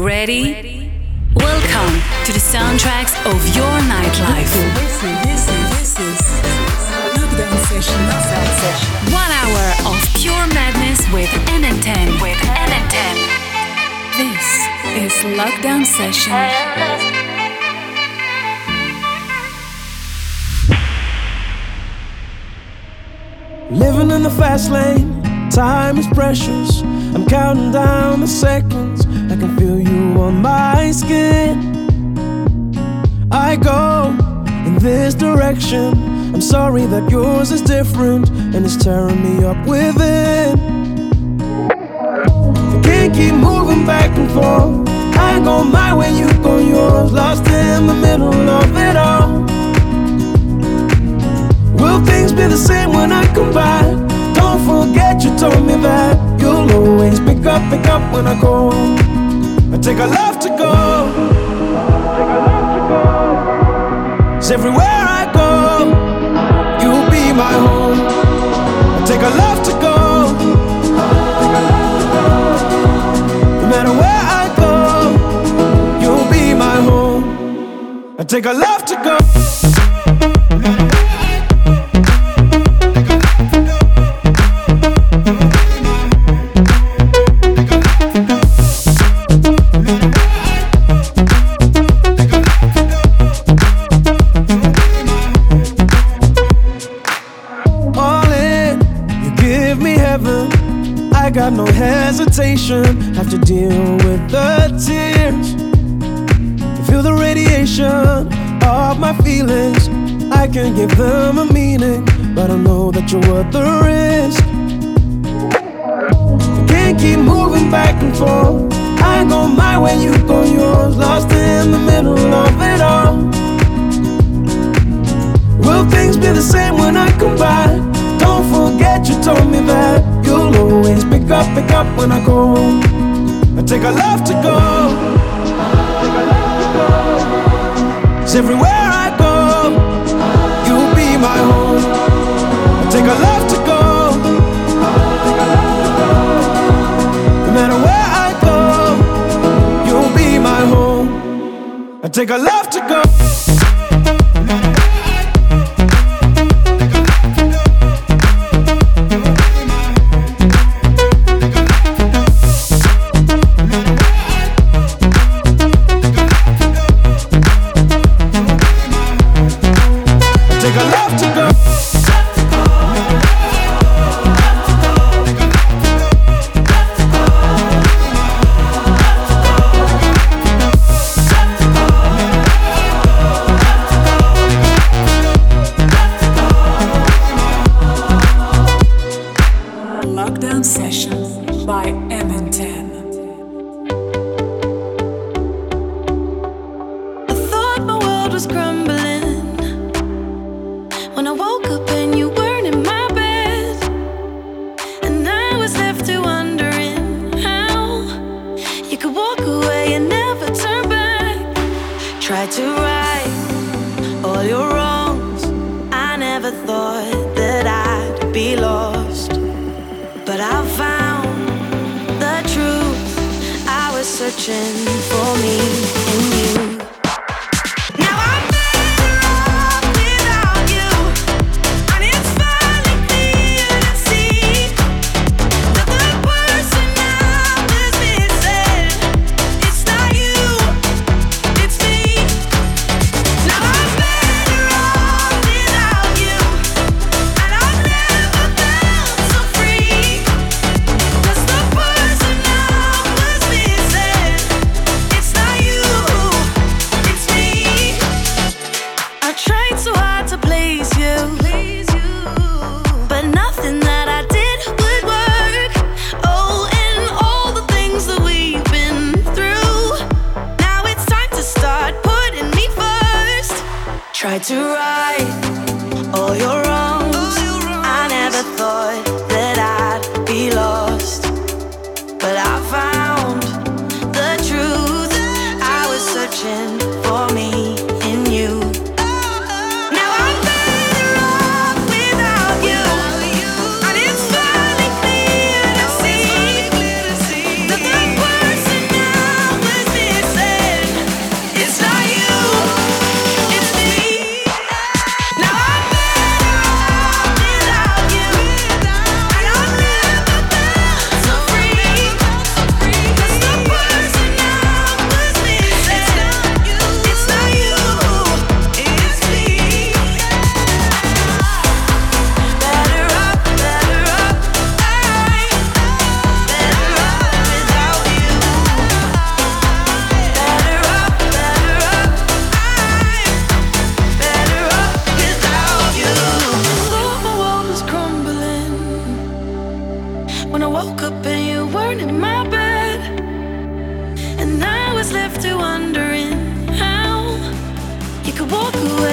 Ready? Welcome to the soundtracks of your nightlife. One hour of pure madness with MN10. With MN10. This is Lockdown Session. Living in the fast lane, time is precious. I'm counting down the seconds. I can feel you on my skin. I go in this direction. I'm sorry that yours is different and it's tearing me up within. I can't keep moving back and forth. I go my way, you go yours. Lost in the middle of it all. Will things be the same when I come back? Forget you told me that you'll always pick up, pick up when I call. I take a love to go. Cause everywhere I go, you'll be my home. I take a love to go. No matter where I go, you'll be my home. I take a love to go. Back and forth. I go my way, you go yours. Lost in the middle of it all. Will things be the same when I come back? Don't forget you told me that you'll always pick up, pick up when I call. I take a love to go. Cause everywhere I go, you'll be my home. I take a love to go. I take a love to go. You could walk away.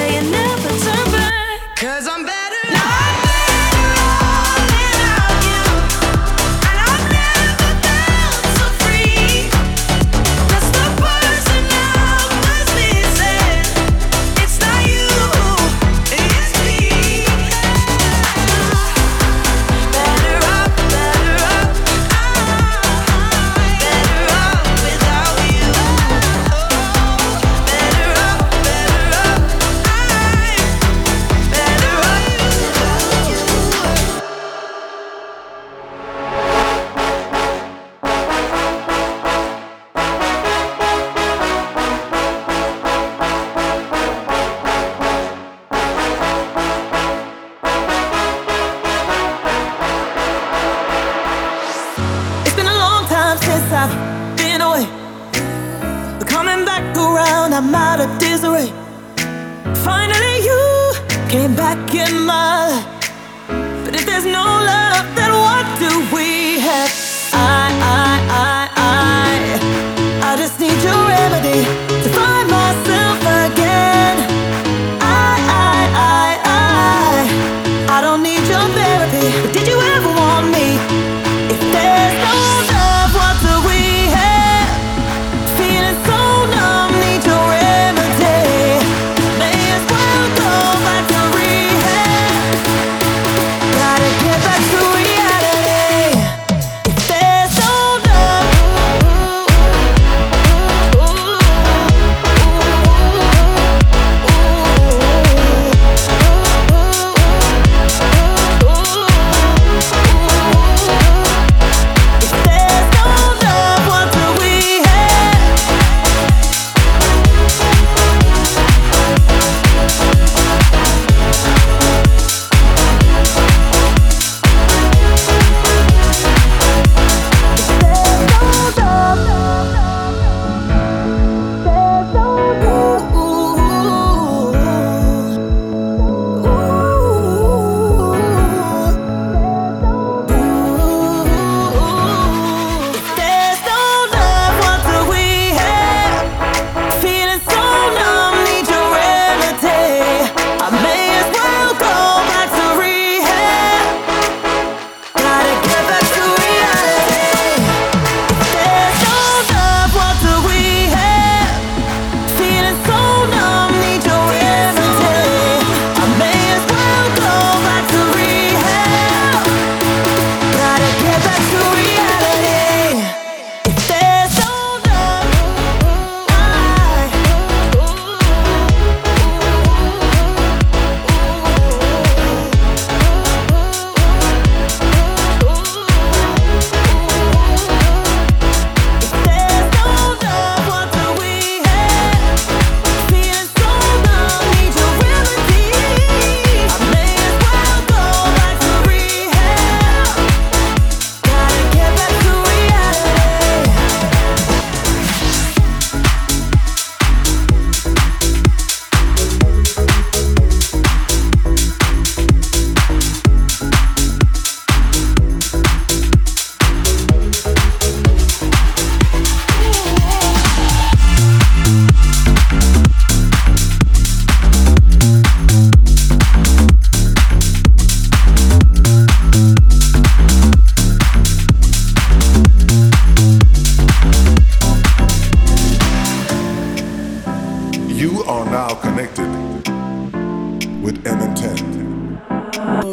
With M10.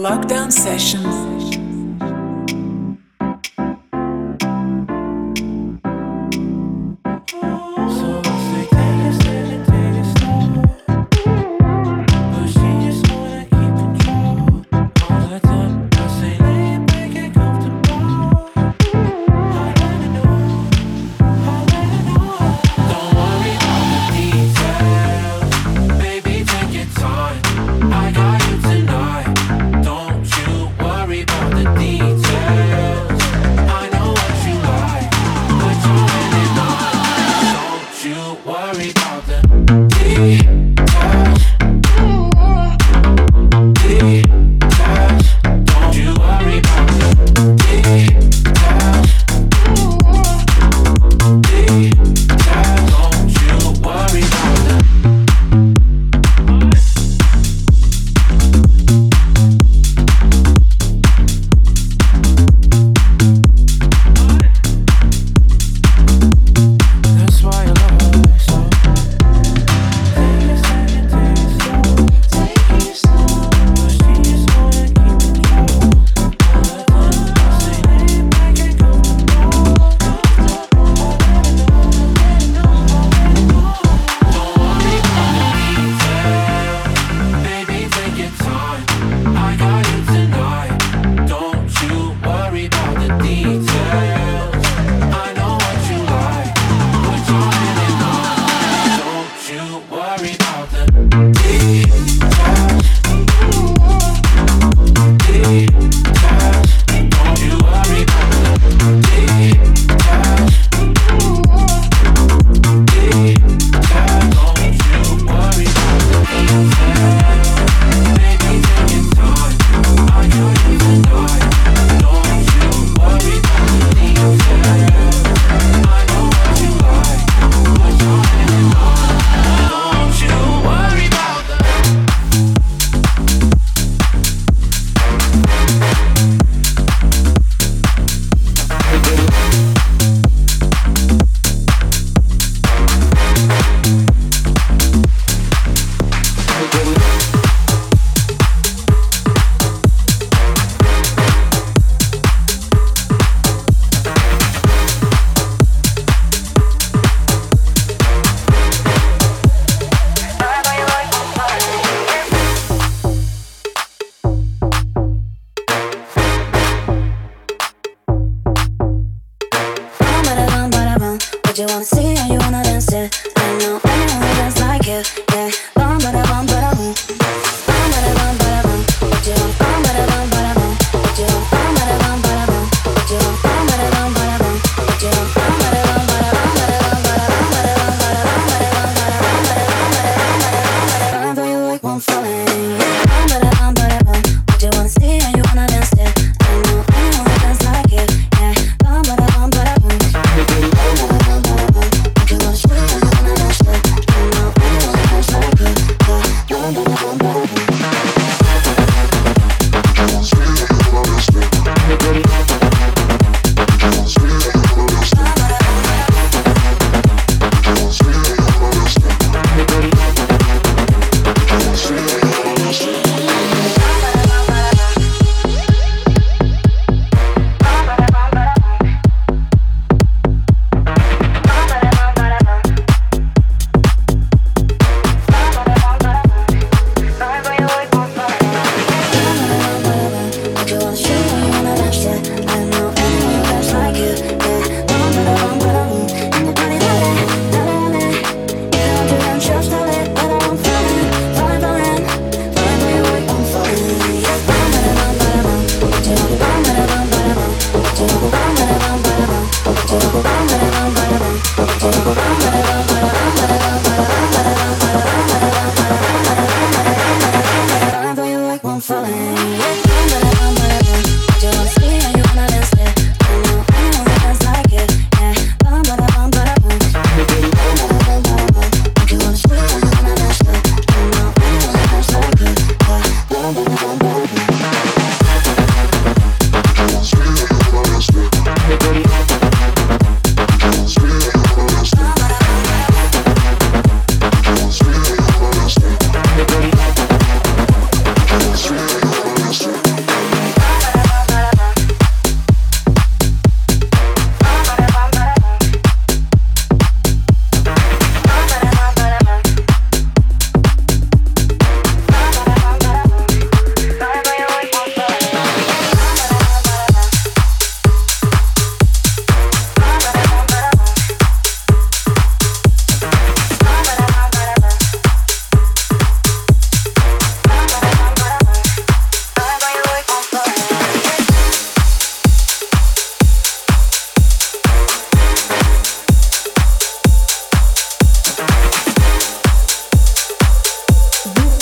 Lockdown session. Baby, take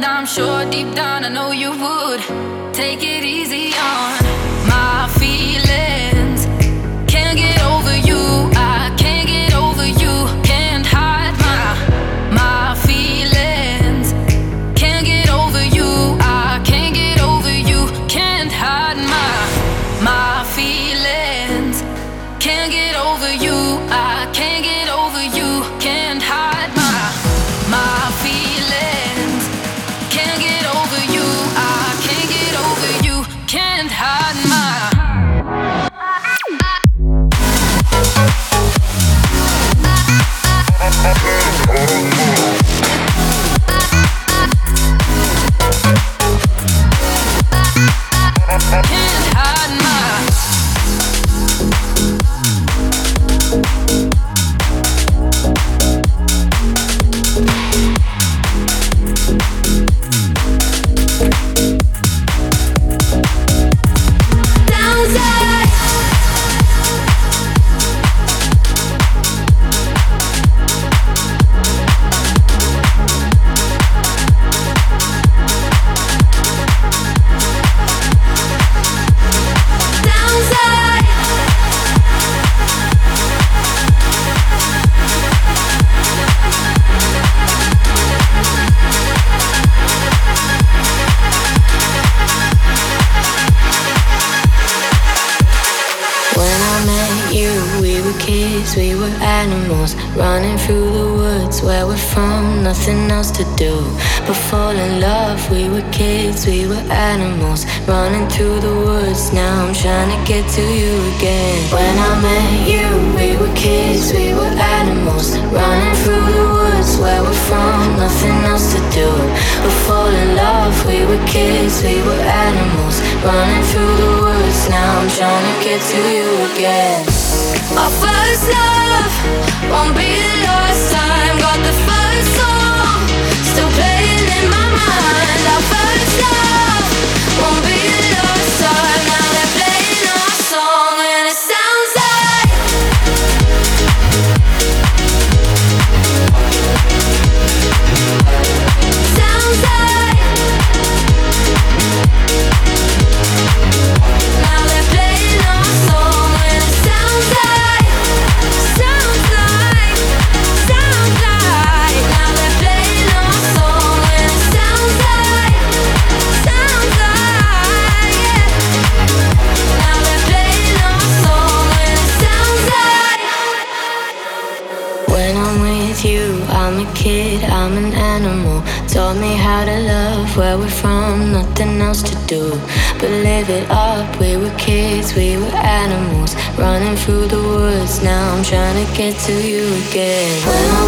And I'm sure deep down I know you would. Take it easy. wanna get to you again.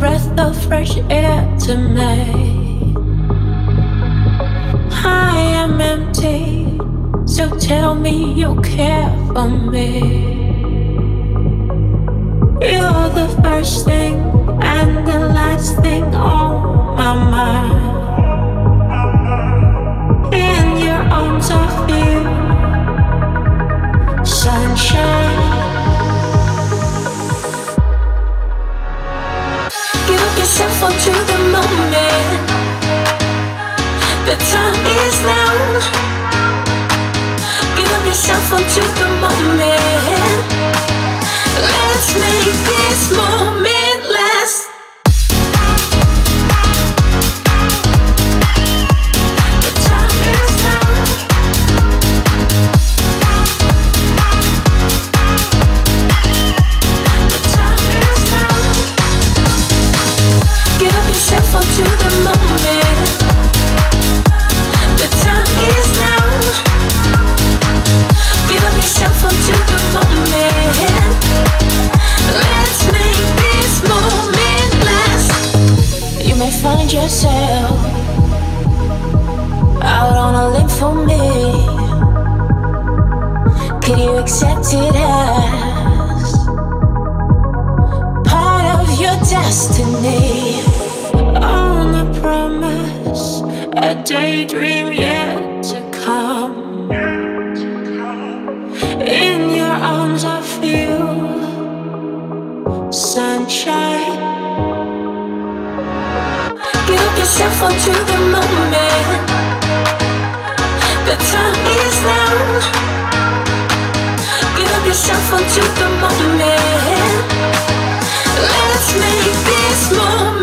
breath of fresh air to me. I am empty, so tell me you care for me. You're the first thing and the last thing on my mind. In your arms, I feel sunshine. should fall to the moment. The time is now. Give up yourself to the moment. Let's make this moment. for to the moment. Let's make this moment.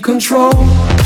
Control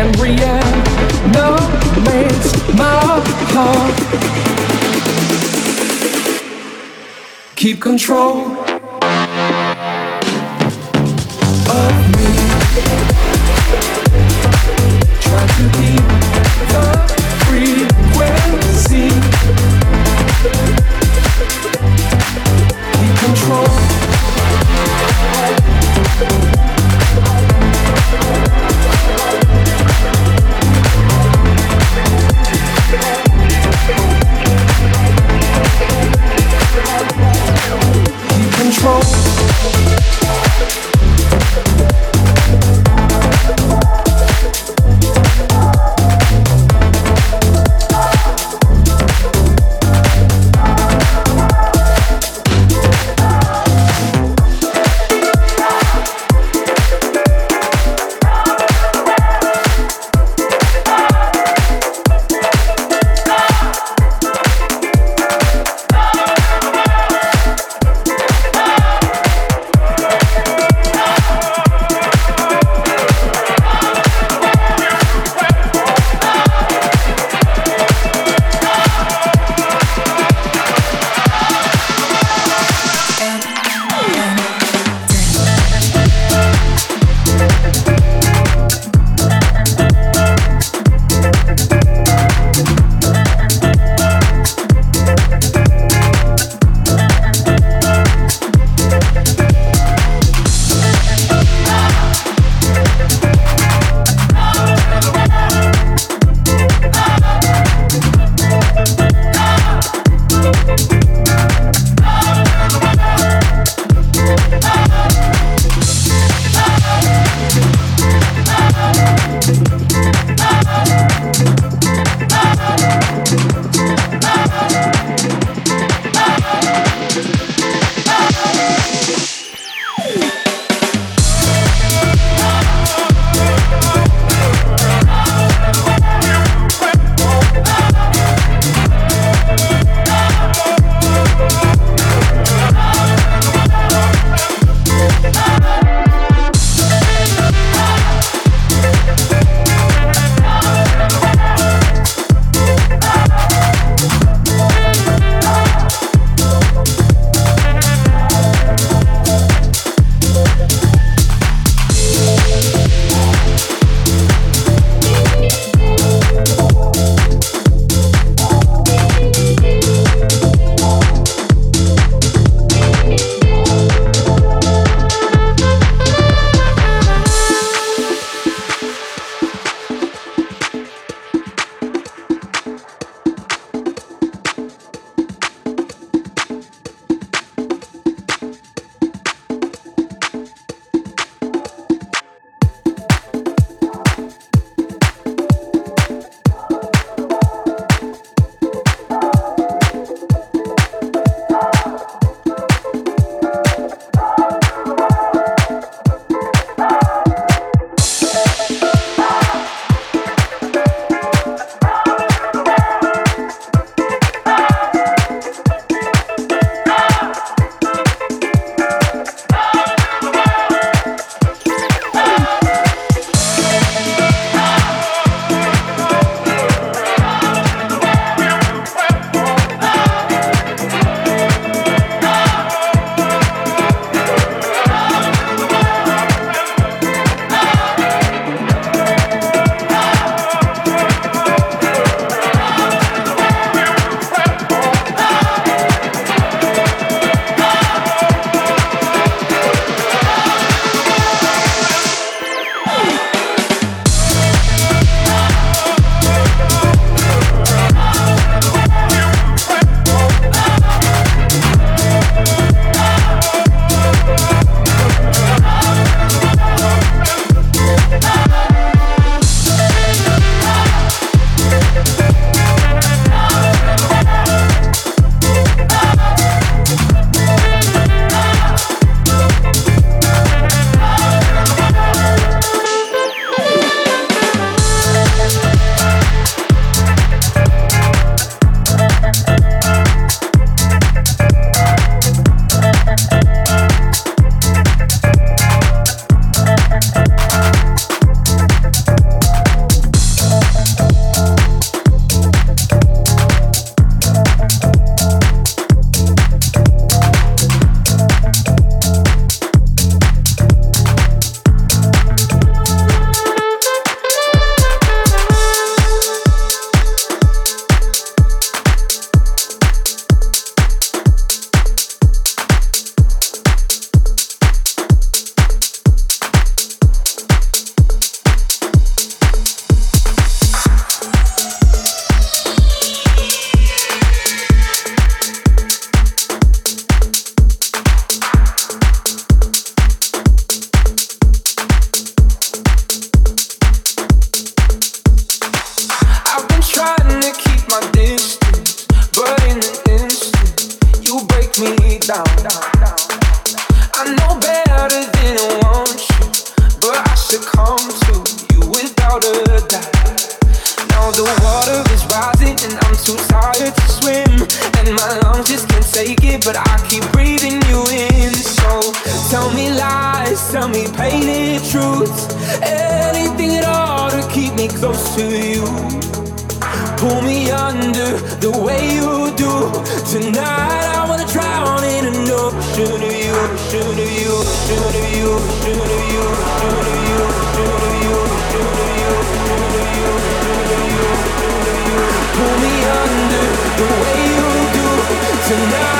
and my heart. Keep control the way you do. Tonight I wanna drown in an ocean of you, ocean of you, ocean of you, ocean of you, ocean of you, ocean of you, ocean of you, ocean of you, ocean of you. Pull me under the way you do. Tonight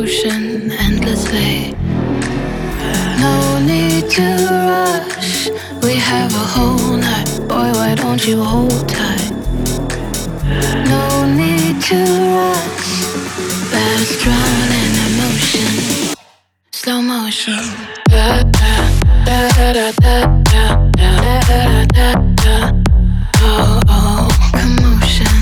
ocean endlessly. No need to rush, we have a whole night. Boy, why don't you hold tight? No need to rush, let us drown in emotion. Slow motion. Oh, oh, commotion.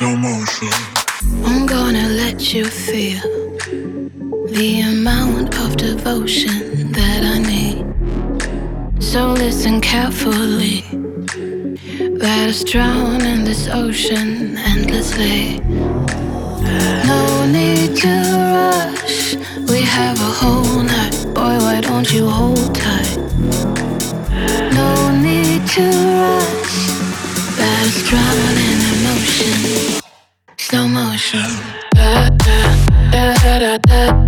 Emotion. I'm gonna let you feel the amount of devotion. So listen carefully. Let us drown in this ocean endlessly. No need to rush. We have a whole night. Boy, why don't you hold tight? No need to rush. Let us drown in emotion. Slow motion. Da, da, da,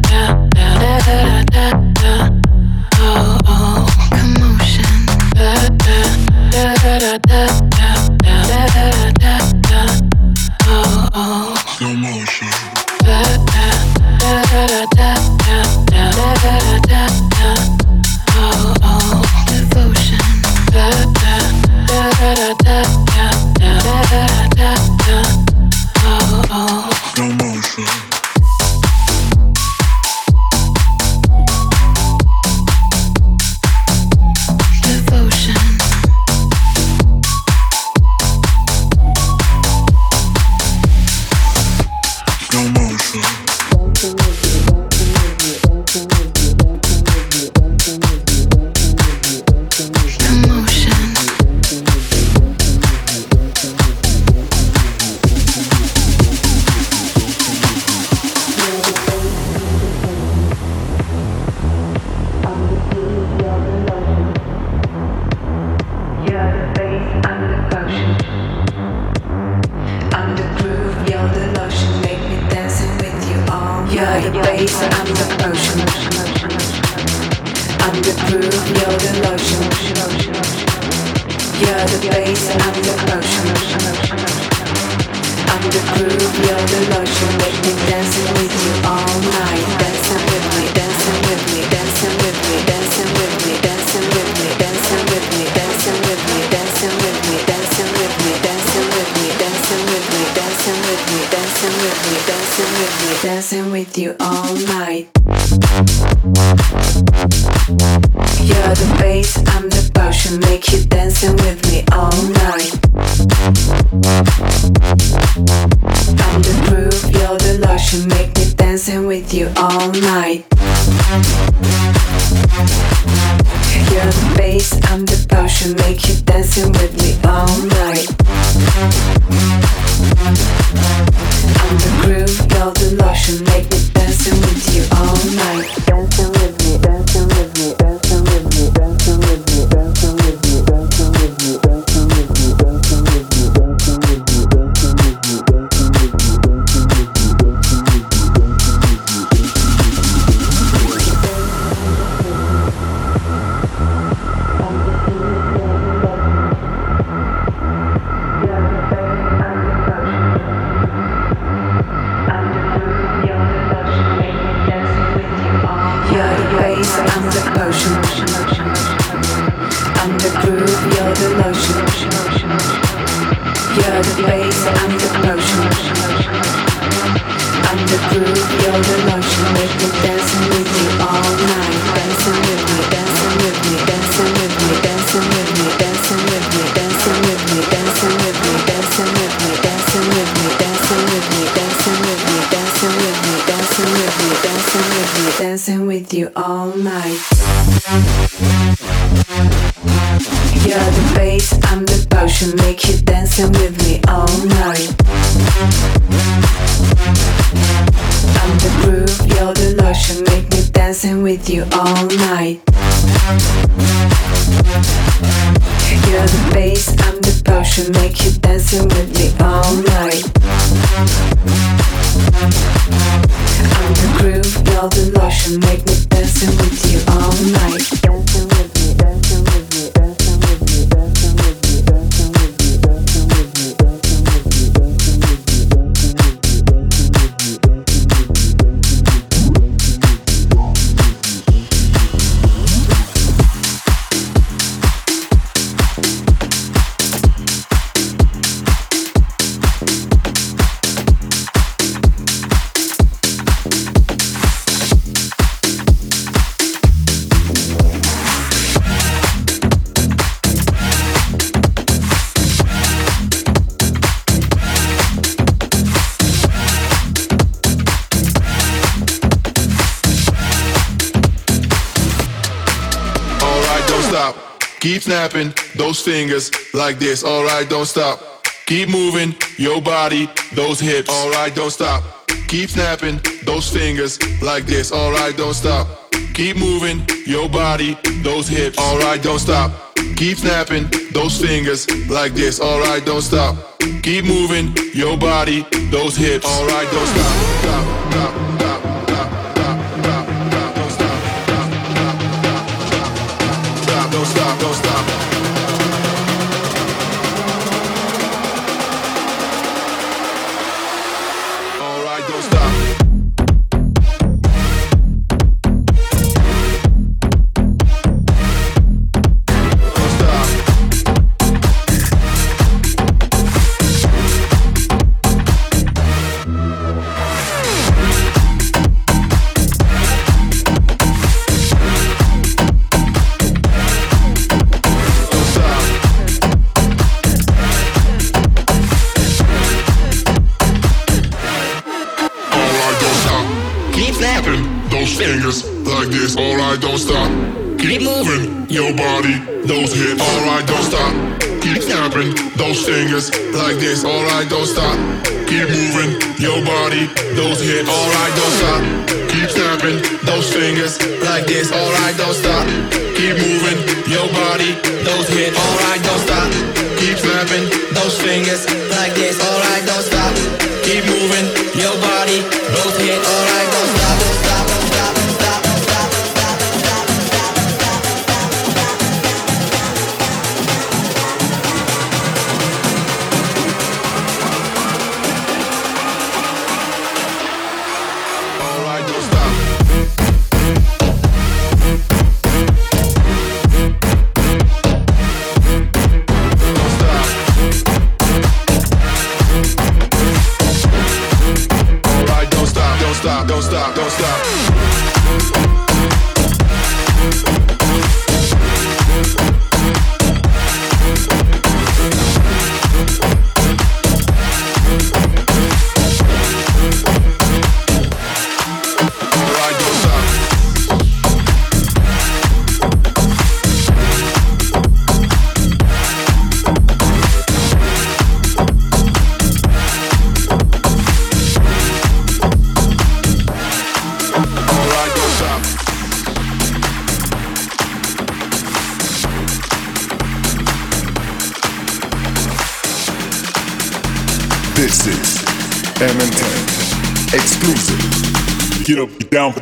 snapping those fingers like this. Alright, don't stop. Keep moving your body, those hips. Alright, don't stop. Keep snapping those fingers like this. Alright, don't stop. Keep moving your body, those hips. Alright, don't stop. Keep snapping those fingers like this. Alright, don't stop. Keep moving your body, those hips. Alright, don't stop. stop, stop.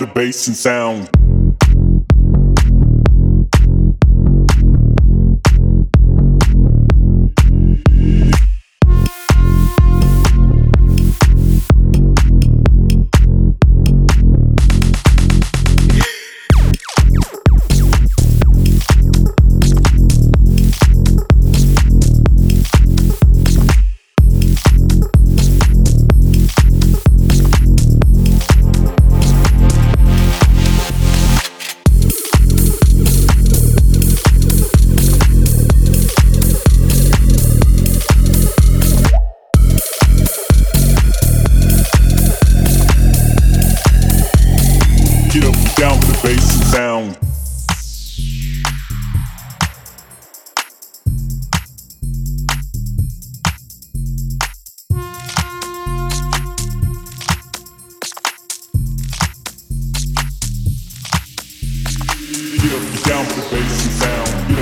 The bass and sound.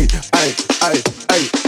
Hey, hey, hey, hey.